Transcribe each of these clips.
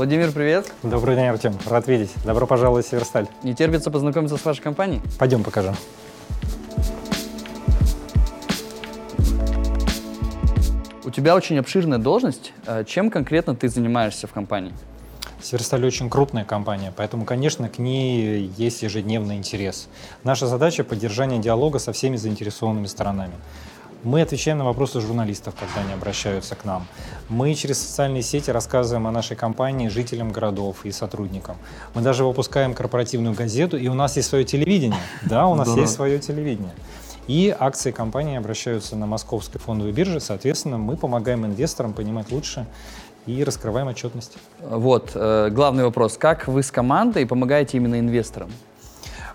Владимир, привет. Добрый день, Артем. Рад видеть. Добро пожаловать в Северсталь. Не терпится познакомиться с вашей компанией? Пойдем покажем. У тебя очень обширная должность. Э, чем конкретно ты занимаешься в компании? Северсталь очень крупная компания, поэтому, конечно, к ней есть ежедневный интерес. Наша задача – поддержание диалога со всеми заинтересованными сторонами. Мы отвечаем на вопросы журналистов, когда они обращаются к нам. Мы через социальные сети рассказываем о нашей компании жителям городов и сотрудникам. Мы даже выпускаем корпоративную газету, и у нас есть свое телевидение. Да, у нас есть свое телевидение. И акции компании обращаются на московской фондовой бирже. Соответственно, мы помогаем инвесторам понимать лучше и раскрываем отчетность. Вот, э, главный вопрос. Как вы с командой помогаете именно инвесторам?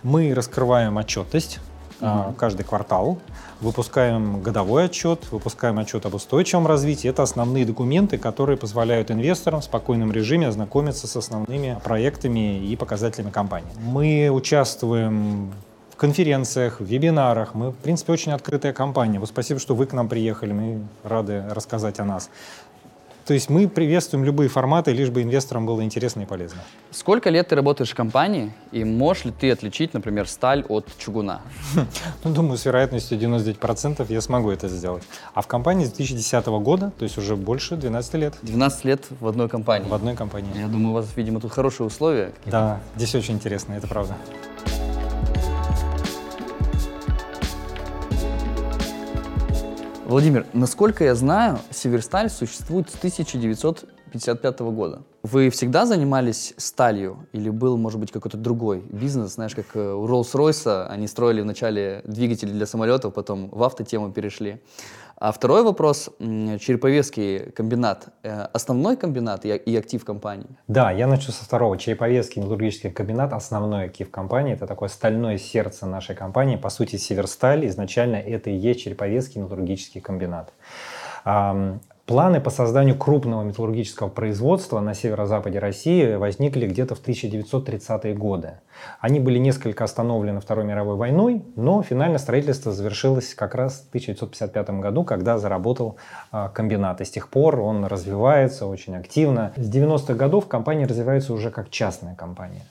Мы раскрываем отчетность угу. каждый квартал, выпускаем годовой отчет, выпускаем отчет об устойчивом развитии. Это основные документы, которые позволяют инвесторам в спокойном режиме ознакомиться с основными проектами и показателями компании. Мы участвуем в конференциях, в вебинарах. Мы, в принципе, очень открытая компания. Вот спасибо, что вы к нам приехали. Мы рады рассказать о нас. То есть мы приветствуем любые форматы, лишь бы инвесторам было интересно и полезно. Сколько лет ты работаешь в компании, и можешь ли ты отличить, например, сталь от чугуна? Ну, думаю, с вероятностью 99% я смогу это сделать. А в компании с 2010 года, то есть уже больше 12 лет. 12 лет в одной компании? В одной компании. Я думаю, у вас, видимо, тут хорошие условия. Да, здесь очень интересно, это правда. Владимир, насколько я знаю, Северсталь существует с 1955 года. Вы всегда занимались сталью или был, может быть, какой-то другой бизнес? Знаешь, как э, у Rolls-Royce они строили вначале двигатели для самолетов, потом в автотему перешли. А второй вопрос, Череповецкий комбинат, э, основной комбинат и актив компании? Да, я начну со второго. Череповецкий металлургический комбинат, основной актив компании, это такое стальное сердце нашей компании, по сути, Северсталь, изначально это и есть Череповецкий металлургический комбинат. Планы по созданию крупного металлургического производства на северо-западе России возникли где-то в 1930-е годы. Они были несколько остановлены Второй мировой войной, но финально строительство завершилось как раз в 1955 году, когда заработал а, комбинат. И с тех пор он развивается очень активно. С 90-х годов компания развивается уже как частная компания.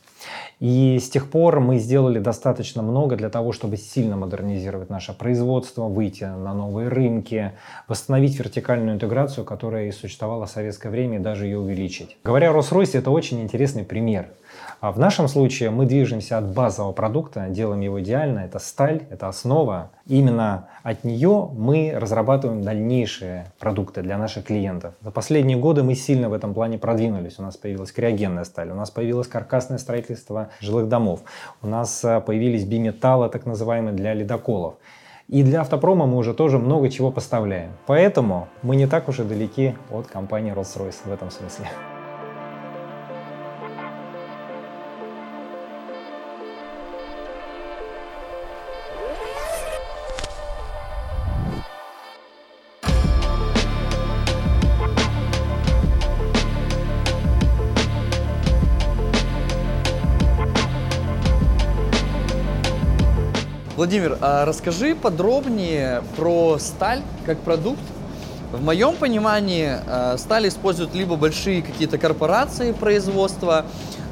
И с тех пор мы сделали достаточно много для того, чтобы сильно модернизировать наше производство, выйти на новые рынки, восстановить вертикальную интеграцию, которая и существовала в советское время, и даже ее увеличить. Говоря о Rolls-Royce, это очень интересный пример – в нашем случае мы движемся от базового продукта, делаем его идеально, это сталь, это основа. Именно от нее мы разрабатываем дальнейшие продукты для наших клиентов. За последние годы мы сильно в этом плане продвинулись. У нас появилась криогенная сталь, у нас появилось каркасное строительство жилых домов, у нас а, появились биметаллы, так называемые, для ледоколов. И для автопрома мы уже тоже много чего поставляем. Поэтому мы не так уж и далеки от компании Rolls-Royce в этом смысле. Владимир, а расскажи подробнее про сталь как продукт. В моем понимании а, сталь используют либо большие какие-то корпорации производства,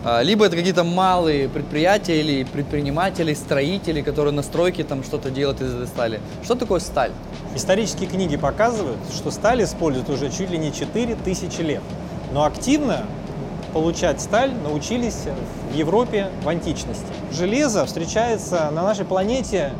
а, либо это какие-то малые предприятия или предприниматели, строители, которые на стройке там что-то делают из этой стали. Что такое сталь? Исторические книги показывают, что сталь используют уже чуть ли не 4000 лет. Но активно получать сталь научились в Европе в античности. Железо встречается на нашей планете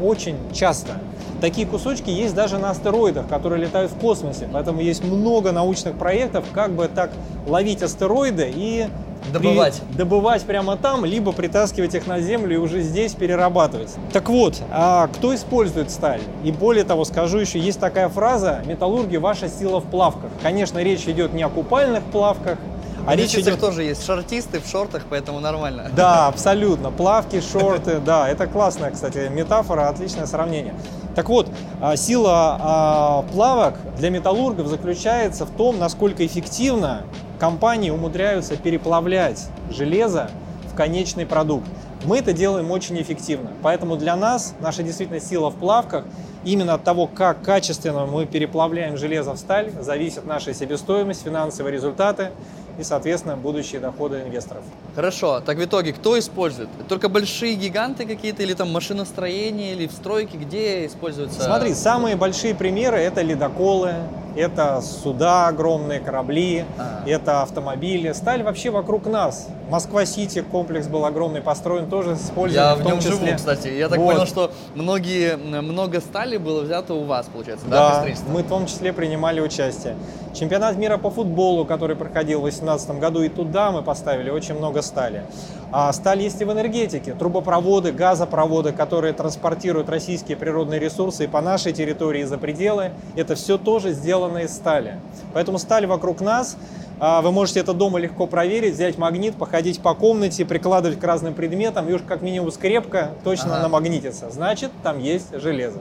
очень часто. Такие кусочки есть даже на астероидах, которые летают в космосе. Поэтому есть много научных проектов, как бы так ловить астероиды и добывать. При, добывать прямо там, либо притаскивать их на Землю и уже здесь перерабатывать. Так вот, а кто использует сталь? И более того, скажу еще, есть такая фраза «металлурги – ваша сила в плавках». Конечно, речь идет не о купальных плавках, а речь идет... тоже есть шортисты в шортах, поэтому нормально. Да, абсолютно. Плавки, шорты, да. Это классная, кстати, метафора, отличное сравнение. Так вот, а, сила а, плавок для металлургов заключается в том, насколько эффективно компании умудряются переплавлять железо в конечный продукт. Мы это делаем очень эффективно. Поэтому для нас наша действительно сила в плавках именно от того, как качественно мы переплавляем железо в сталь, зависит наша себестоимость, финансовые результаты и, соответственно, будущие доходы инвесторов. Хорошо, так в итоге кто использует? Только большие гиганты какие-то или там машиностроение, или в стройке, где используются? Смотри, самые большие примеры это ледоколы, это суда огромные, корабли, а. это автомобили. Сталь вообще вокруг нас. Москва-Сити комплекс был огромный, построен тоже с Я в, в нем числе... живу, кстати. Я так вот. понял, что многие, много стали было взято у вас, получается, да, да мы в том числе принимали участие. Чемпионат мира по футболу, который проходил в 2018 году, и туда мы поставили очень много стали. А сталь есть и в энергетике. Трубопроводы, газопроводы, которые транспортируют российские природные ресурсы и по нашей территории, и за пределы. Это все тоже сделано из стали. Поэтому сталь вокруг нас вы можете это дома легко проверить, взять магнит, походить по комнате, прикладывать к разным предметам, и уж как минимум скрепка точно ага. намагнитится. Значит, там есть железо.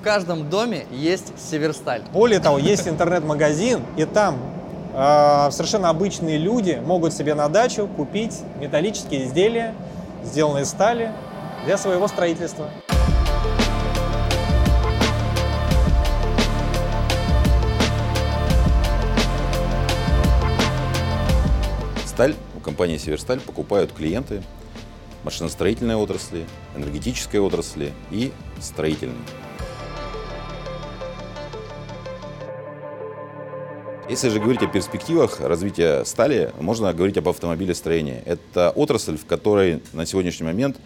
В каждом доме есть Северсталь. Более того, есть интернет-магазин, и там э, совершенно обычные люди могут себе на дачу купить металлические изделия, сделанные из стали, для своего строительства. Сталь у компании «Северсталь» покупают клиенты машиностроительной отрасли, энергетической отрасли и строительной. Если же говорить о перспективах развития стали, можно говорить об автомобилестроении. Это отрасль, в которой на сегодняшний момент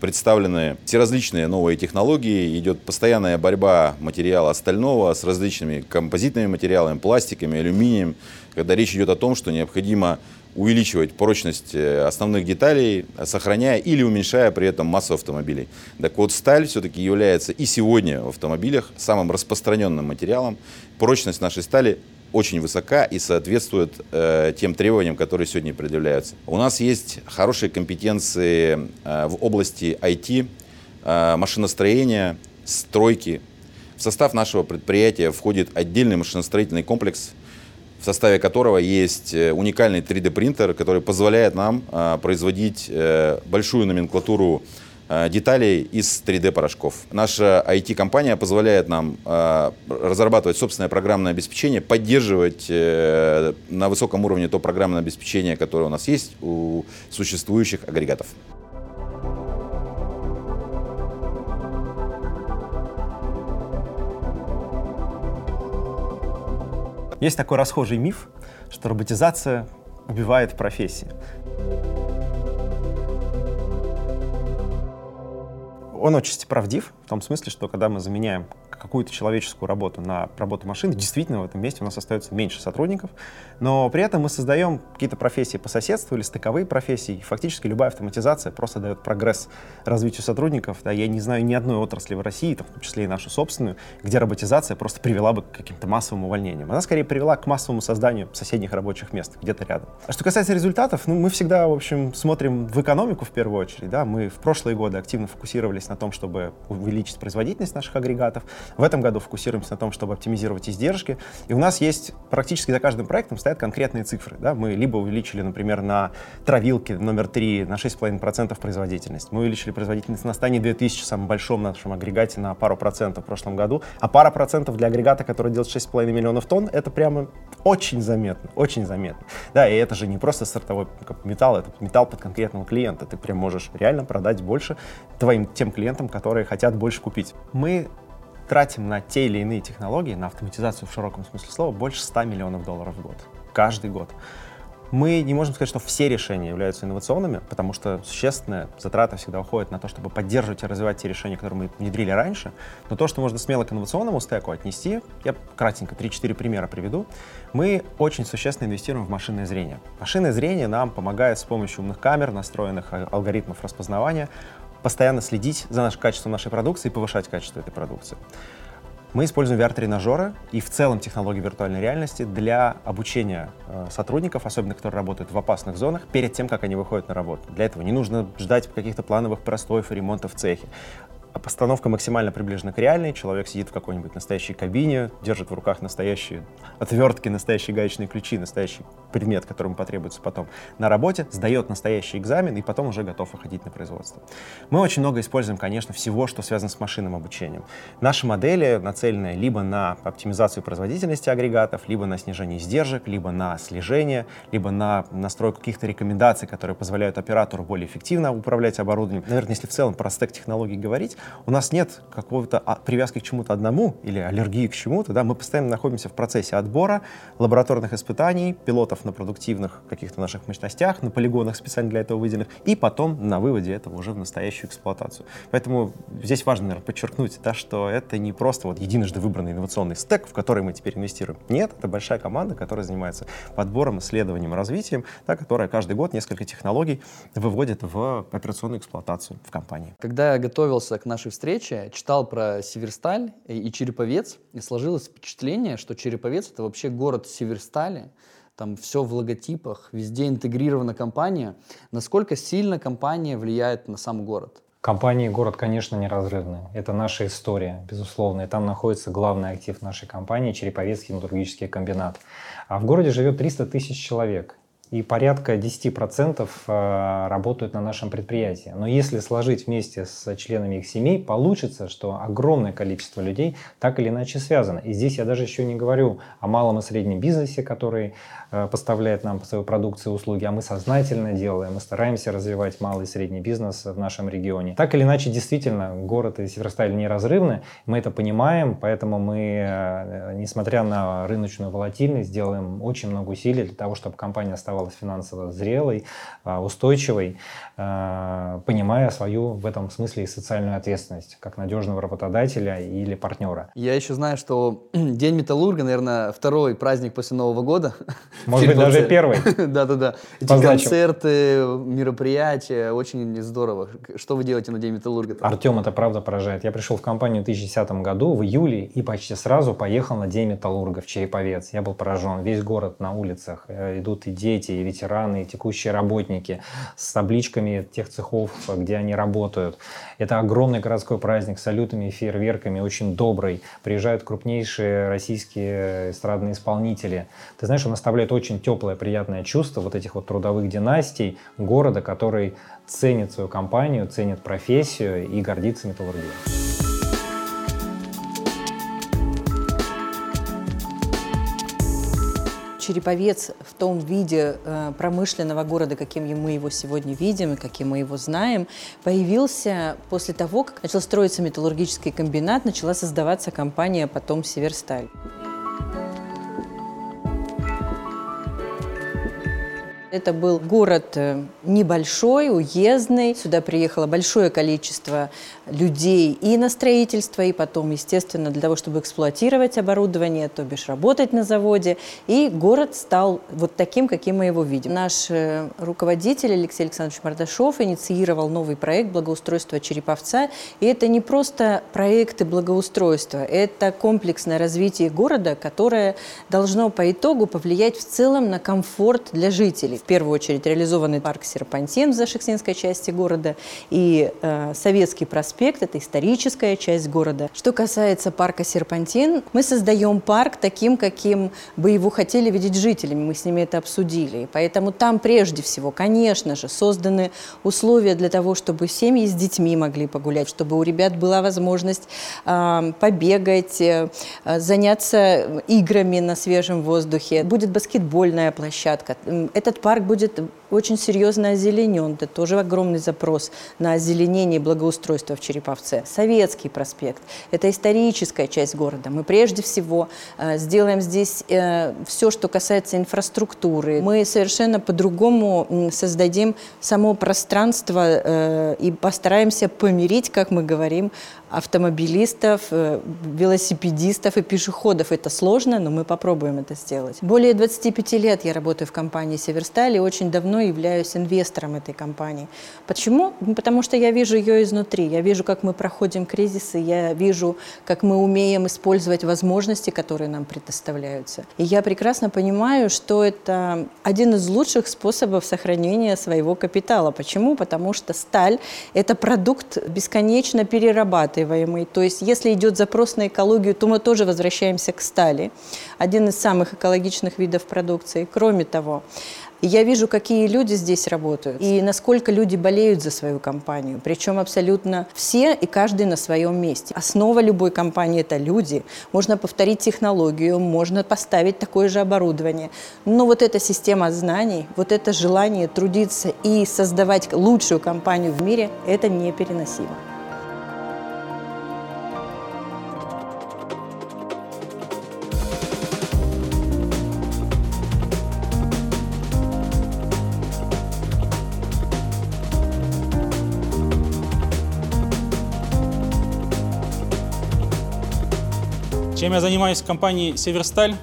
представлены все различные новые технологии, идет постоянная борьба материала стального с различными композитными материалами, пластиками, алюминием, когда речь идет о том, что необходимо увеличивать прочность э, основных деталей, сохраняя или уменьшая при этом массу автомобилей. Так вот, сталь все-таки является и сегодня в автомобилях самым распространенным материалом. Прочность нашей стали очень высока и соответствует э, тем требованиям, которые сегодня предъявляются. У нас есть хорошие компетенции э, в области IT, э, машиностроения, стройки. В состав нашего предприятия входит отдельный машиностроительный комплекс – в составе которого есть э, уникальный 3D-принтер, который позволяет нам э, производить э, большую номенклатуру деталей из 3D-порошков. Наша IT-компания позволяет нам разрабатывать собственное программное обеспечение, поддерживать на высоком уровне то программное обеспечение, которое у нас есть у существующих агрегатов. Есть такой расхожий миф, что роботизация убивает профессии. Он очень правдив, в том смысле, что когда мы заменяем какую-то человеческую работу на работу машины, действительно в этом месте у нас остается меньше сотрудников, но при этом мы создаем какие-то профессии по соседству или стыковые профессии, и фактически любая автоматизация просто дает прогресс развитию сотрудников. Да, я не знаю ни одной отрасли в России, в том числе и нашу собственную, где роботизация просто привела бы к каким-то массовым увольнениям. Она скорее привела к массовому созданию соседних рабочих мест где-то рядом. А что касается результатов, ну, мы всегда, в общем, смотрим в экономику в первую очередь. Да? Мы в прошлые годы активно фокусировались на том, чтобы увеличить производительность наших агрегатов. В этом году фокусируемся на том, чтобы оптимизировать издержки. И у нас есть практически за каждым проектом стоят конкретные цифры. Да? Мы либо увеличили, например, на травилке номер 3 на 6,5% производительность. Мы увеличили производительность на стане 2000, самом большом нашем агрегате, на пару процентов в прошлом году. А пара процентов для агрегата, который делает 6,5 миллионов тонн, это прямо очень заметно, очень заметно. Да, и это же не просто сортовой металл, это металл под конкретного клиента. Ты прям можешь реально продать больше твоим тем клиентам, которые хотят больше купить. Мы тратим на те или иные технологии, на автоматизацию в широком смысле слова, больше 100 миллионов долларов в год. Каждый год. Мы не можем сказать, что все решения являются инновационными, потому что существенная затрата всегда уходит на то, чтобы поддерживать и развивать те решения, которые мы внедрили раньше. Но то, что можно смело к инновационному стеку отнести, я кратенько 3-4 примера приведу. Мы очень существенно инвестируем в машинное зрение. Машинное зрение нам помогает с помощью умных камер, настроенных алгоритмов распознавания, постоянно следить за нашим качеством нашей продукции и повышать качество этой продукции. Мы используем VR-тренажеры и в целом технологии виртуальной реальности для обучения э, сотрудников, особенно которые работают в опасных зонах, перед тем, как они выходят на работу. Для этого не нужно ждать каких-то плановых простоев и ремонтов в цехе. Постановка максимально приближена к реальной. Человек сидит в какой-нибудь настоящей кабине, держит в руках настоящие отвертки, настоящие гаечные ключи, настоящий предмет, который ему потребуется потом на работе, сдает настоящий экзамен и потом уже готов выходить на производство. Мы очень много используем, конечно, всего, что связано с машинным обучением. Наши модели нацелены либо на оптимизацию производительности агрегатов, либо на снижение издержек, либо на слежение, либо на настройку каких-то рекомендаций, которые позволяют оператору более эффективно управлять оборудованием. Наверное, если в целом про стек технологий говорить, у нас нет какого-то а, привязки к чему-то одному или аллергии к чему-то. Да? Мы постоянно находимся в процессе отбора, лабораторных испытаний, пилотов на продуктивных каких-то наших мощностях, на полигонах специально для этого выделенных, и потом на выводе этого уже в настоящую эксплуатацию. Поэтому здесь важно, наверное, подчеркнуть, да, что это не просто вот единожды выбранный инновационный стек, в который мы теперь инвестируем. Нет, это большая команда, которая занимается подбором, исследованием, развитием, да, которая каждый год несколько технологий выводит в операционную эксплуатацию в компании. Когда я готовился к нашей встрече, читал про Северсталь и Череповец, и сложилось впечатление, что Череповец — это вообще город Северстали, там все в логотипах, везде интегрирована компания. Насколько сильно компания влияет на сам город? Компания и город, конечно, неразрывны. Это наша история, безусловно. И там находится главный актив нашей компании – Череповецкий металлургический комбинат. А в городе живет 300 тысяч человек и порядка 10% э, работают на нашем предприятии. Но если сложить вместе с членами их семей, получится, что огромное количество людей так или иначе связано. И здесь я даже еще не говорю о малом и среднем бизнесе, который э, поставляет нам свою продукцию и услуги, а мы сознательно делаем, мы стараемся развивать малый и средний бизнес в нашем регионе. Так или иначе, действительно, город и Северсталь неразрывны, мы это понимаем, поэтому мы, э, несмотря на рыночную волатильность, делаем очень много усилий для того, чтобы компания оставалась оставалась финансово зрелой, а, устойчивой, а, понимая свою в этом смысле и социальную ответственность, как надежного работодателя или партнера. Я еще знаю, что День металлурга, наверное, второй праздник после Нового года. Может быть, даже первый. Да-да-да. Эти концерты, мероприятия, очень здорово. Что вы делаете на День металлурга? Артем, это правда поражает. Я пришел в компанию в 2010 году, в июле, и почти сразу поехал на День металлурга в Череповец. Я был поражен. Весь город на улицах, э, идут и дети, дети, и ветераны, и текущие работники с табличками тех цехов, где они работают. Это огромный городской праздник с салютами и фейерверками, очень добрый. Приезжают крупнейшие российские эстрадные исполнители. Ты знаешь, он оставляет очень теплое, приятное чувство вот этих вот трудовых династий города, который ценит свою компанию, ценит профессию и гордится металлургией. Череповец в том виде э, промышленного города, каким мы его сегодня видим и каким мы его знаем, появился после того, как начал строиться металлургический комбинат, начала создаваться компания потом «Северсталь». Это был город э, небольшой, уездный. Сюда приехало большое количество людей и на строительство, и потом, естественно, для того, чтобы эксплуатировать оборудование, то бишь работать на заводе. И город стал вот таким, каким мы его видим. Наш э, руководитель Алексей Александрович Мардашов инициировал новый проект благоустройства Череповца. И это не просто проекты благоустройства, это комплексное развитие города, которое должно по итогу повлиять в целом на комфорт для жителей. В первую очередь реализованный парк Серпантин в Зашексинской части города и э, Советский проспект это историческая часть города. Что касается парка Серпантин, мы создаем парк таким, каким бы его хотели видеть жителями. Мы с ними это обсудили. Поэтому там прежде всего, конечно же, созданы условия для того, чтобы семьи с детьми могли погулять, чтобы у ребят была возможность э, побегать, э, заняться играми на свежем воздухе. Будет баскетбольная площадка. Этот парк будет очень серьезно озеленен. Это тоже огромный запрос на озеленение и благоустройство в Череповце. Советский проспект – это историческая часть города. Мы прежде всего э, сделаем здесь э, все, что касается инфраструктуры. Мы совершенно по-другому создадим само пространство э, и постараемся помирить, как мы говорим, автомобилистов, велосипедистов и пешеходов. Это сложно, но мы попробуем это сделать. Более 25 лет я работаю в компании «Северсталь». Северсталь и очень давно являюсь инвестором этой компании. Почему? Ну, потому что я вижу ее изнутри, я вижу, как мы проходим кризисы, я вижу, как мы умеем использовать возможности, которые нам предоставляются. И я прекрасно понимаю, что это один из лучших способов сохранения своего капитала. Почему? Потому что сталь – это продукт бесконечно перерабатываемый. То есть если идет запрос на экологию, то мы тоже возвращаемся к стали. Один из самых экологичных видов продукции. Кроме того, я вижу, какие люди здесь работают и насколько люди болеют за свою компанию. Причем абсолютно все и каждый на своем месте. Основа любой компании – это люди. Можно повторить технологию, можно поставить такое же оборудование. Но вот эта система знаний, вот это желание трудиться и создавать лучшую компанию в мире – это непереносимо. Чем я занимаюсь в компании «Северсталь»?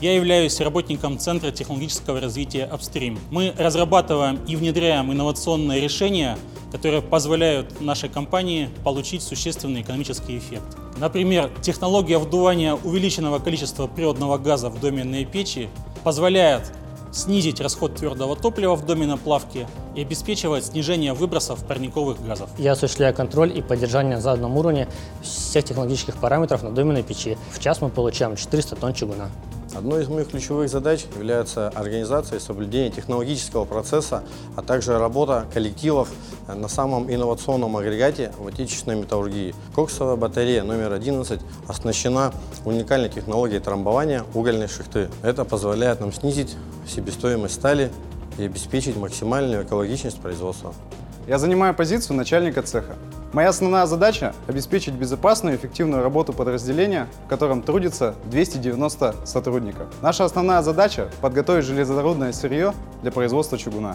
Я являюсь работником Центра технологического развития «Апстрим». Мы разрабатываем и внедряем инновационные решения, которые позволяют нашей компании получить существенный экономический эффект. Например, технология вдувания увеличенного количества природного газа в доменные печи позволяет снизить расход твердого топлива в доме на плавке и обеспечивает снижение выбросов парниковых газов. Я осуществляю контроль и поддержание на заданном уровне всех технологических параметров на доменной печи. В час мы получаем 400 тонн чугуна. Одной из моих ключевых задач является организация и соблюдение технологического процесса, а также работа коллективов на самом инновационном агрегате в отечественной металлургии. Коксовая батарея номер 11 оснащена уникальной технологией трамбования угольной шахты. Это позволяет нам снизить себестоимость стали и обеспечить максимальную экологичность производства. Я занимаю позицию начальника цеха. Моя основная задача – обеспечить безопасную и эффективную работу подразделения, в котором трудится 290 сотрудников. Наша основная задача – подготовить железорудное сырье для производства чугуна.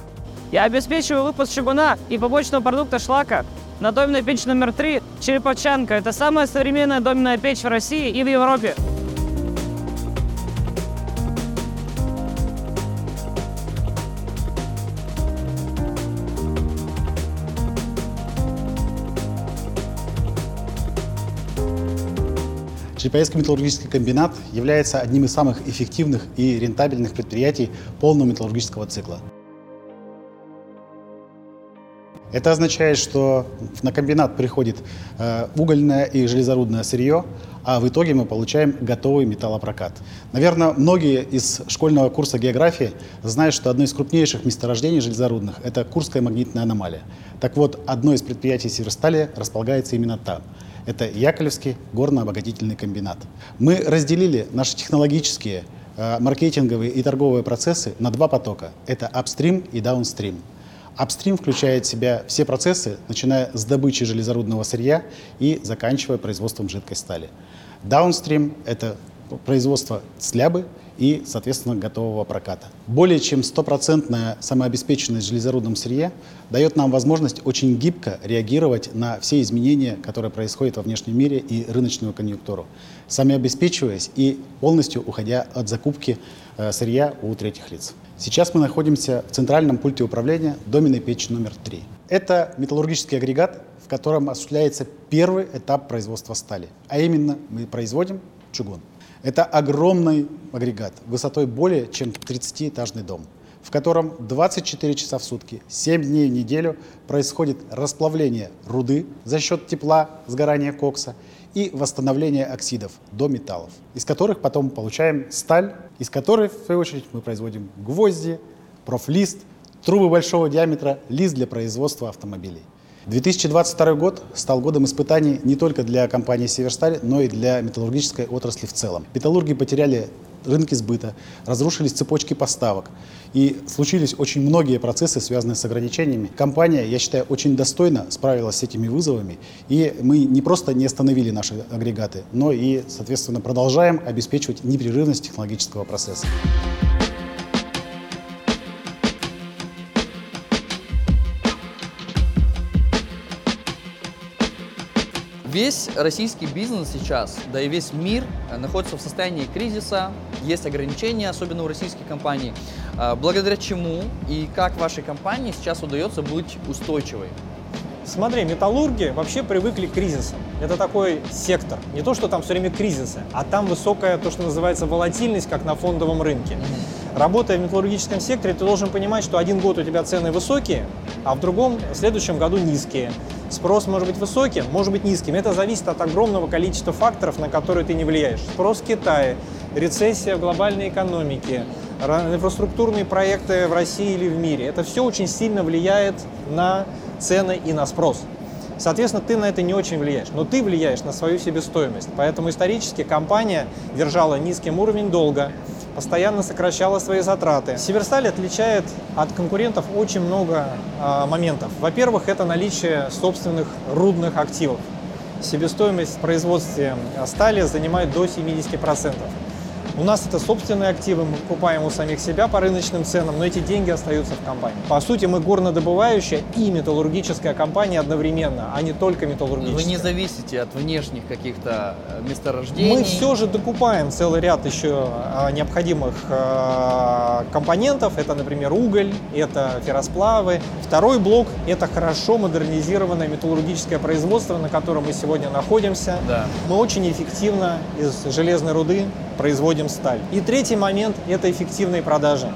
Я обеспечиваю выпуск чугуна и побочного продукта шлака на доменной печь номер 3 «Череповчанка». Это самая современная доменная печь в России и в Европе. Череповецкий металлургический комбинат является одним из самых эффективных и рентабельных предприятий полного металлургического цикла. Это означает, что на комбинат приходит э, угольное и железорудное сырье, а в итоге мы получаем готовый металлопрокат. Наверное, многие из школьного курса географии знают, что одно из крупнейших месторождений железорудных – это Курская магнитная аномалия. Так вот, одно из предприятий Северстали располагается именно там. Это Яковлевский горно-обогатительный комбинат. Мы разделили наши технологические, э, маркетинговые и торговые процессы на два потока. Это апстрим и даунстрим. Апстрим включает в себя все процессы, начиная с добычи железорудного сырья и заканчивая производством жидкой стали. Даунстрим – это производство слябы и, соответственно, готового проката. Более чем стопроцентная самообеспеченность в железорудном сырье дает нам возможность очень гибко реагировать на все изменения, которые происходят во внешнем мире и рыночную конъюнктуру, самообеспечиваясь и полностью уходя от закупки э, сырья у третьих лиц. Сейчас мы находимся в центральном пульте управления доменной печи номер 3. Это металлургический агрегат, в котором осуществляется первый этап производства стали, а именно мы производим чугун. Это огромный агрегат высотой более чем 30-этажный дом, в котором 24 часа в сутки, 7 дней в неделю происходит расплавление руды за счет тепла, сгорания кокса и восстановление оксидов до металлов, из которых потом получаем сталь, из которой, в свою очередь, мы производим гвозди, профлист, трубы большого диаметра, лист для производства автомобилей. 2022 год стал годом испытаний не только для компании «Северсталь», но и для металлургической отрасли в целом. Металлурги потеряли рынки сбыта, разрушились цепочки поставок и случились очень многие процессы, связанные с ограничениями. Компания, я считаю, очень достойно справилась с этими вызовами, и мы не просто не остановили наши агрегаты, но и, соответственно, продолжаем обеспечивать непрерывность технологического процесса. Весь российский бизнес сейчас, да и весь мир э, находится в состоянии кризиса, есть ограничения, особенно у российских компаний. А, Благодаря чему и как вашей компании сейчас удается быть устойчивой? Смотри, металлурги вообще привыкли к кризисам. Это такой сектор. Не то, что там все время кризисы, а там высокая, то, что называется, волатильность, как на фондовом рынке. Работая в металлургическом секторе, ты должен понимать, что один год у тебя цены высокие, а в другом, в следующем году низкие. Спрос может быть высоким, может быть низким. Это зависит от огромного количества факторов, на которые ты не влияешь. Спрос в Китае, рецессия в глобальной экономике, ра- инфраструктурные проекты в России или в мире. Это все очень сильно влияет на цены и на спрос. Соответственно, ты на это не очень влияешь, но ты влияешь на свою себестоимость. Поэтому исторически компания держала низким уровень долга, постоянно сокращала свои затраты. Северсталь отличает от конкурентов очень много а, моментов. Во-первых, это наличие собственных рудных активов. Себестоимость в производстве а, стали занимает до 70%. У нас это собственные активы, мы покупаем у самих себя по рыночным ценам, но эти деньги остаются в компании. По сути, мы горнодобывающая и металлургическая компания одновременно, а не только металлургическая. Вы не зависите от внешних каких-то э, месторождений. Мы все же докупаем целый ряд еще а, необходимых а, компонентов. Это, например, уголь, это ферросплавы. Второй блок – это хорошо модернизированное металлургическое производство, на котором мы сегодня находимся. Да. Мы очень эффективно из железной руды производим сталь. И третий момент – это эффективные продажи.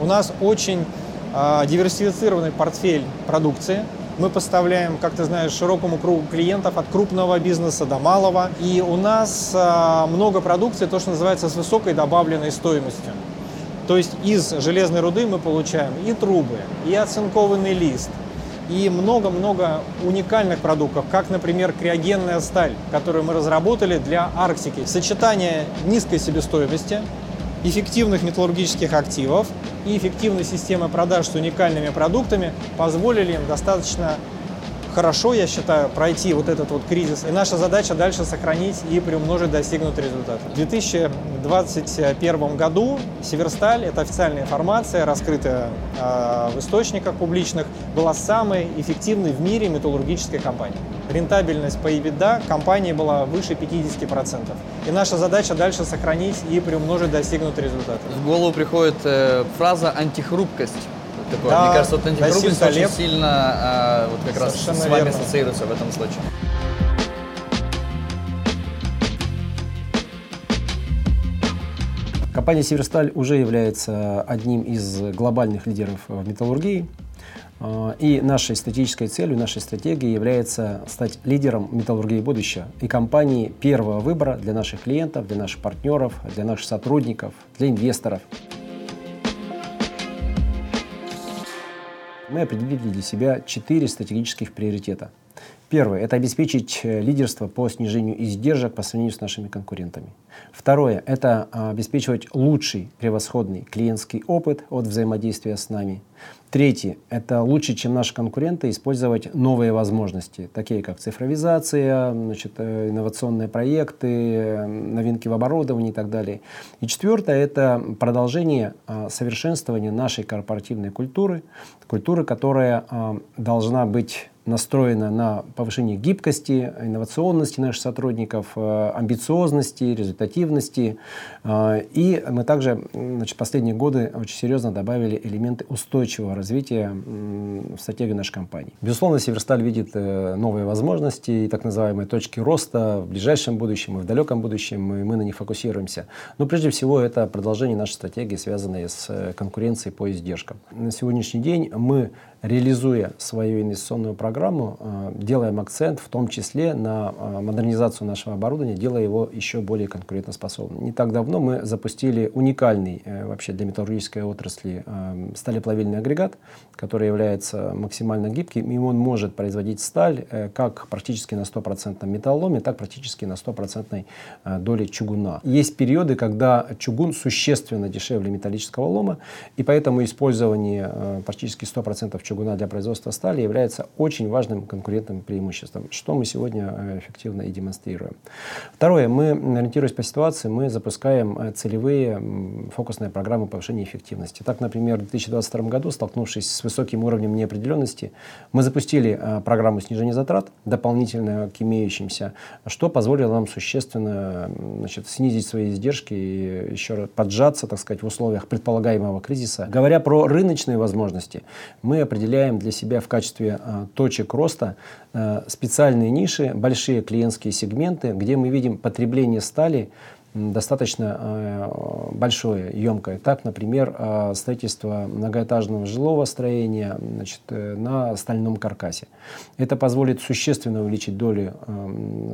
У нас очень а, диверсифицированный портфель продукции. Мы поставляем, как ты знаешь, широкому кругу клиентов от крупного бизнеса до малого. И у нас а, много продукции, то, что называется, с высокой добавленной стоимостью. То есть из железной руды мы получаем и трубы, и оцинкованный лист, и много-много уникальных продуктов, как, например, криогенная сталь, которую мы разработали для Арктики. Сочетание низкой себестоимости, эффективных металлургических активов и эффективной системы продаж с уникальными продуктами позволили им достаточно хорошо, я считаю, пройти вот этот вот кризис. И наша задача дальше сохранить и приумножить достигнутые результаты. В 2021 году Северсталь, это официальная информация, раскрытая э, в источниках публичных, была самой эффективной в мире металлургической компанией. Рентабельность по EBITDA компании была выше 50%. И наша задача дальше сохранить и приумножить достигнутые результаты. В голову приходит э, фраза антихрупкость. Такое. Да, Мне кажется, вот антихрупкость Василий очень сильно а, вот как раз Совершенно с вами верно. ассоциируется в этом случае. Компания «Северсталь» уже является одним из глобальных лидеров в металлургии. А, И нашей стратегической целью, нашей стратегией является стать лидером металлургии будущего и компанией первого выбора для наших клиентов, для наших партнеров, для наших сотрудников, для инвесторов. Мы определили для себя четыре стратегических приоритета. Первое – это обеспечить э, лидерство по снижению издержек по сравнению с нашими конкурентами. Второе – это а, обеспечивать лучший, превосходный клиентский опыт от взаимодействия с нами. Третье – это лучше, чем наши конкуренты, использовать новые возможности, такие как цифровизация, значит, э, инновационные проекты, новинки в оборудовании и так далее. И четвертое – это продолжение а, совершенствования нашей корпоративной культуры, культуры, которая а, должна быть настроена на повышение гибкости, инновационности наших сотрудников, э, амбициозности, результативности. Э, И мы также значит, последние годы очень серьезно добавили элементы устойчивого развития в стратегию нашей компании. Безусловно, Северсталь видит э, новые возможности и так называемые точки роста в ближайшем будущем и в далеком будущем, и мы на них фокусируемся. Но прежде всего это продолжение нашей стратегии, связанной с конкуренцией по издержкам. На сегодняшний день мы реализуя свою инвестиционную программу, э, делаем акцент в том числе на э, модернизацию нашего оборудования, делая его еще более конкурентоспособным. Не так давно мы запустили уникальный э, вообще для металлургической отрасли сталеплавильный агрегат, который является максимально гибким, и он может производить сталь как практически на 100% металлоломе, так практически на 100% э, доле чугуна. Есть периоды, когда чугун существенно дешевле металлического лома, и поэтому использование практически 100% чугуна чугуна для производства стали является очень важным конкурентным преимуществом, что мы сегодня э, эффективно и демонстрируем. Второе, мы, ориентируясь по ситуации, мы запускаем э, целевые фокусные программы повышения эффективности. Так, например, в 2022 году, столкнувшись с высоким уровнем неопределенности, мы запустили э, программу снижения затрат, дополнительно к имеющимся, что позволило нам существенно значит, снизить свои издержки и еще раз поджаться, так сказать, в условиях предполагаемого кризиса. Говоря про рыночные возможности, мы определяем для себя в качестве а, точек роста а, специальные ниши, большие клиентские сегменты, где мы видим потребление стали достаточно э, большое, емкое. Так, например, э, строительство многоэтажного жилого строения значит, э, на стальном каркасе. Это позволит существенно увеличить долю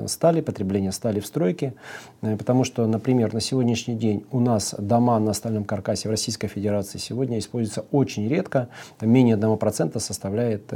стали, потребление стали в стройке, потому что, например, на сегодняшний день у нас дома на стальном каркасе в Российской Федерации сегодня используются очень редко, менее 1% составляет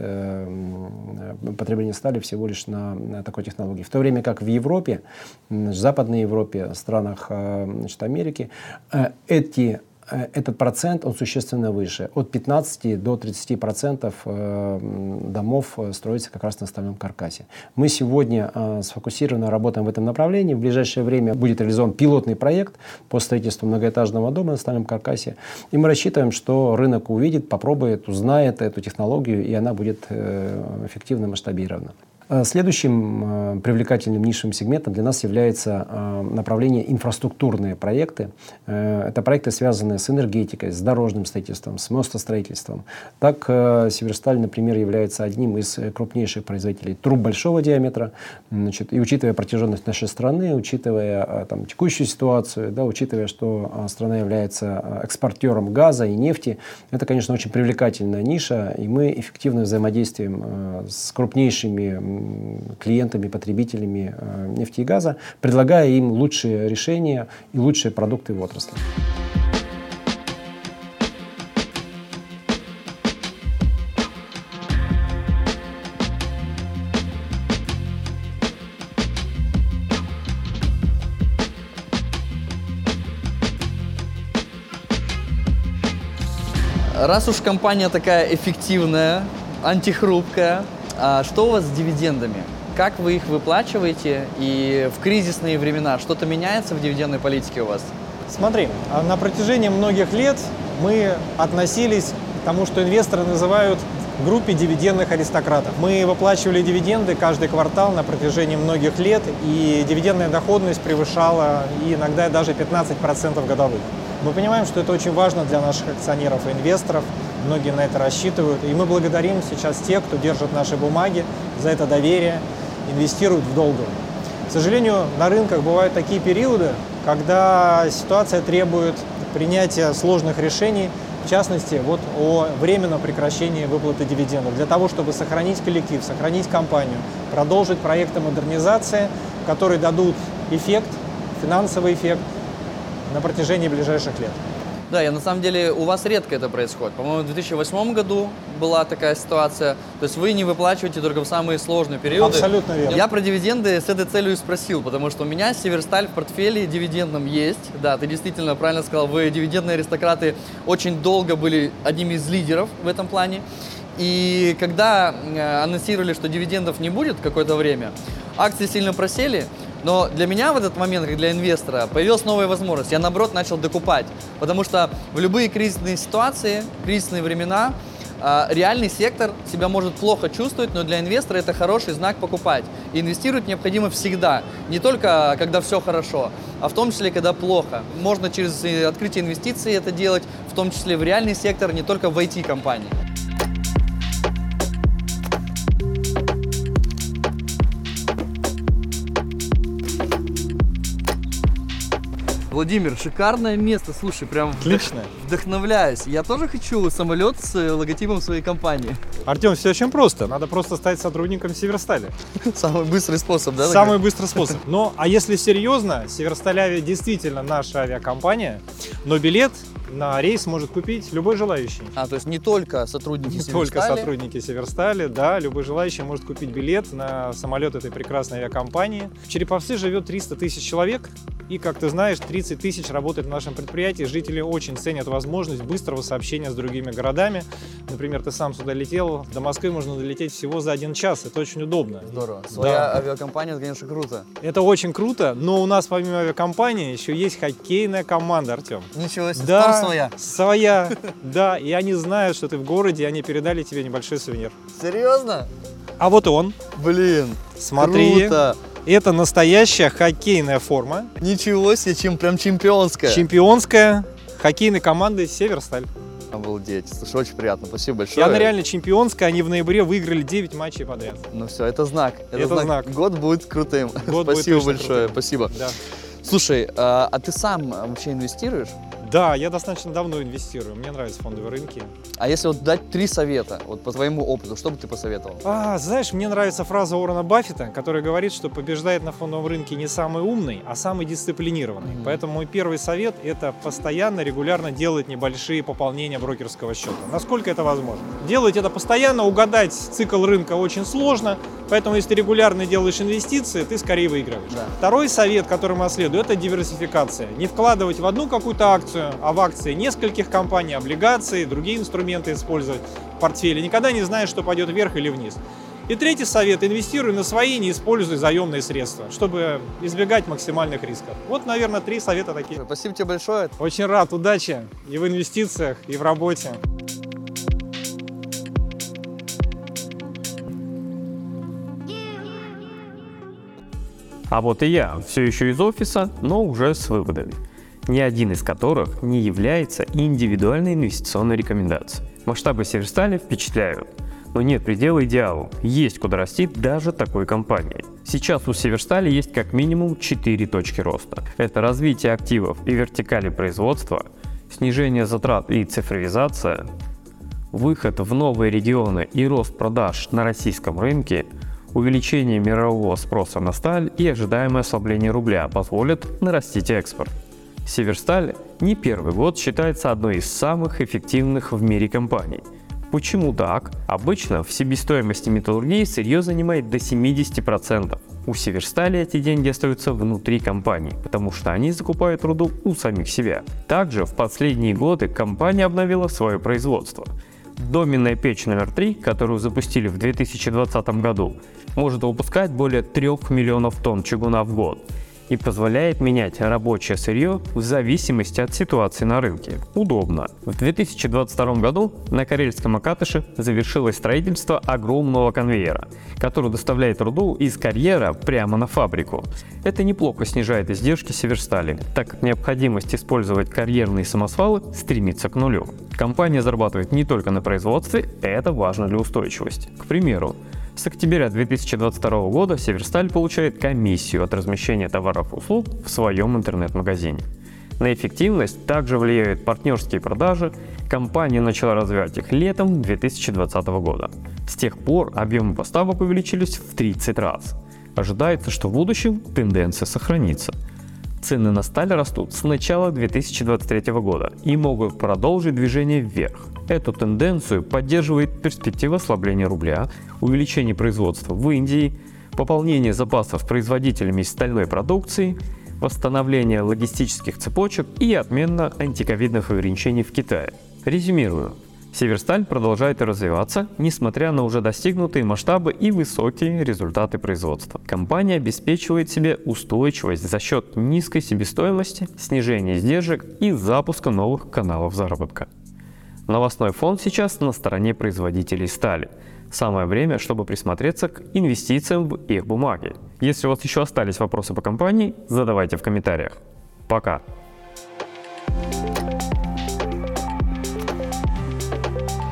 потребление стали всего лишь на такой технологии. В то время как в Европе, в Западной Европе, странах странах э, значит, Америки, э, эти э, этот процент, он существенно выше. От 15 до 30 процентов домов строится как раз на стальном каркасе. Мы сегодня сфокусированно работаем в этом направлении. В ближайшее время будет реализован пилотный проект по строительству многоэтажного дома на стальном каркасе. И мы рассчитываем, что рынок увидит, попробует, узнает эту технологию, и она будет эффективно масштабирована. Э, следующим э, привлекательным нишевым сегментом для нас является э, направление инфраструктурные проекты. Это проекты, связанные с энергетикой, с дорожным строительством, с мостостроительством. Так, Северсталь, например, является одним из крупнейших производителей труб большого диаметра. Значит, и учитывая протяженность нашей страны, учитывая там, текущую ситуацию, да, учитывая, что страна является экспортером газа и нефти, это, конечно, очень привлекательная ниша, и мы эффективно взаимодействуем с крупнейшими клиентами, потребителями э, нефти и газа, предлагая им лучшие решения и лучшие продукты в отрасли. Раз уж компания такая эффективная, антихрупкая, а что у вас с дивидендами? Как вы их выплачиваете? И в кризисные времена что-то меняется в дивидендной политике у вас? Смотри, а на протяжении многих лет мы относились к тому, что инвесторы называют группе дивидендных аристократов. Мы выплачивали дивиденды каждый квартал на протяжении многих лет, и дивидендная доходность превышала иногда даже 15% годовых. Мы понимаем, что это очень важно для наших акционеров и инвесторов, многие на это рассчитывают. И мы благодарим сейчас тех, кто держит наши бумаги за это доверие, инвестирует в долгую. К сожалению, на рынках бывают такие периоды, когда ситуация требует принятия сложных решений, в частности, вот о временном прекращении выплаты дивидендов, для того, чтобы сохранить коллектив, сохранить компанию, продолжить проекты модернизации, которые дадут эффект, финансовый эффект на протяжении ближайших лет. Да, я на самом деле, у вас редко это происходит. По-моему, в 2008 году была такая ситуация. То есть вы не выплачиваете только в самые сложные периоды. Абсолютно верно. Я про дивиденды с этой целью и спросил, потому что у меня Северсталь в портфеле дивидендном есть. Да, ты действительно правильно сказал, вы дивидендные аристократы очень долго были одним из лидеров в этом плане. И когда э, анонсировали, что дивидендов не будет какое-то время, акции сильно просели, но для меня в этот момент, как для инвестора, появилась новая возможность. Я, наоборот, начал докупать. Потому что в любые кризисные ситуации, кризисные времена, а, реальный сектор себя может плохо чувствовать, но для инвестора это хороший знак покупать. И инвестировать необходимо всегда, не только когда все хорошо, а в том числе, когда плохо. Можно через э, открытие инвестиций это делать, в том числе в реальный сектор, не только в IT-компании. Владимир, шикарное место, слушай, прям Отлично. вдохновляюсь. Я тоже хочу самолет с э, логотипом своей компании. Артем, все очень просто. Надо просто стать сотрудником Северстали. Самый быстрый способ, да? Самый быстрый способ. Но, а если серьезно, Северсталь Авиа действительно наша авиакомпания, но билет на рейс может купить любой желающий. А, то есть не только сотрудники не Северстали? только сотрудники Северстали, да, любой желающий может купить билет на самолет этой прекрасной авиакомпании. В Череповце живет 300 тысяч человек, И, как ты знаешь, 30 тысяч работает в нашем предприятии. Жители очень ценят возможность быстрого сообщения с другими городами. Например, ты сам сюда летел, до Москвы можно долететь всего за один час. Это очень удобно. Здорово. Своя авиакомпания, это, конечно, круто. Это очень круто, но у нас помимо авиакомпании еще есть хоккейная команда, Артем. Ничего себе, Да, своя. Своя, да. И они знают, что ты в городе, и они передали тебе небольшой сувенир. Серьезно? А вот он. Блин, Смотри. круто. Это настоящая хоккейная форма. Ничего себе, чем прям чемпионская. Чемпионская хоккейной команды «Северсталь». Обалдеть. Слушай, очень приятно. Спасибо большое. И она реально чемпионская, они в ноябре выиграли 9 матчей подряд. Ну все, это знак. Это, Это знак. Год будет крутым. Год будет Спасибо точно большое. крутым. Спасибо. Да. Слушай, а, а ты сам вообще инвестируешь? Да, я достаточно давно инвестирую, мне нравятся фондовые рынки. А если вот дать три совета, вот по твоему опыту, что бы ты посоветовал? А, знаешь, мне нравится фраза Уоррена Баффета, который говорит, что побеждает на фондовом рынке не самый умный, а самый дисциплинированный. Поэтому мой первый совет – это постоянно, регулярно делать небольшие пополнения брокерского счета. Насколько это возможно. Делать это постоянно, угадать цикл рынка очень сложно, поэтому если ты регулярно делаешь инвестиции, ты скорее выигрываешь. Второй совет, который мы следую, это диверсификация. Не вкладывать в одну какую-то акцию, а в акции нескольких компаний, облигации, другие инструменты использовать в портфеле. Никогда не знаешь, что пойдет вверх или вниз. И третий совет – инвестируй на свои, не используй заемные средства, чтобы избегать максимальных рисков. Вот, наверное, три совета такие. Спасибо тебе большое. Очень рад, удачи и в инвестициях, и в работе. А вот и я, все еще из офиса, но уже с выводами. Ни один из которых не является индивидуальной инвестиционной рекомендацией. Масштабы Северстали впечатляют. Но нет предела идеалу, есть куда расти даже такой компании. Сейчас у Северстали есть как минимум 4 точки роста. Это развитие активов и вертикали производства, снижение затрат и цифровизация, выход в новые регионы и рост продаж на российском рынке, увеличение мирового спроса на сталь и ожидаемое ослабление рубля позволят нарастить экспорт. Северсталь не первый год считается одной из самых эффективных в мире компаний. Почему так? Обычно в себестоимости металлургии сырье занимает до 70%. У Северстали эти деньги остаются внутри компании, потому что они закупают руду у самих себя. Также в последние годы компания обновила свое производство. Доменная печь номер 3, которую запустили в 2020 году, может выпускать более 3 миллионов тонн чугуна в год и позволяет менять рабочее сырье в зависимости от ситуации на рынке. Удобно. В 2022 году на Карельском Акатыше завершилось строительство огромного конвейера, который доставляет руду из карьера прямо на фабрику. Это неплохо снижает издержки Северстали, так как необходимость использовать карьерные самосвалы стремится к нулю. Компания зарабатывает не только на производстве, это важно для устойчивости. К примеру, с октября 2022 года Северсталь получает комиссию от размещения товаров и услуг в своем интернет-магазине. На эффективность также влияют партнерские продажи. Компания начала развивать их летом 2020 года. С тех пор объемы поставок увеличились в 30 раз. Ожидается, что в будущем тенденция сохранится. Цены на сталь растут с начала 2023 года и могут продолжить движение вверх. Эту тенденцию поддерживает перспектива ослабления рубля, увеличение производства в Индии, пополнение запасов производителями стальной продукции, восстановление логистических цепочек и отмена антиковидных ограничений в Китае. Резюмирую. Северсталь продолжает развиваться, несмотря на уже достигнутые масштабы и высокие результаты производства. Компания обеспечивает себе устойчивость за счет низкой себестоимости, снижения издержек и запуска новых каналов заработка. Новостной фонд сейчас на стороне производителей стали. Самое время, чтобы присмотреться к инвестициям в их бумаги. Если у вас еще остались вопросы по компании, задавайте в комментариях. Пока!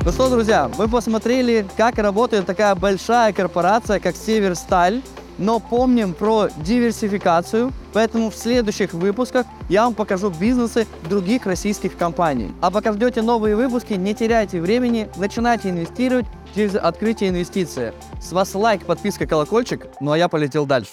Ну что, друзья, мы посмотрели, как работает такая большая корпорация, как Северсталь, но помним про диверсификацию, поэтому в следующих выпусках я вам покажу бизнесы других российских компаний. А пока ждете новые выпуски, не теряйте времени, начинайте инвестировать через открытие инвестиции. С вас лайк, подписка, колокольчик, ну а я полетел дальше.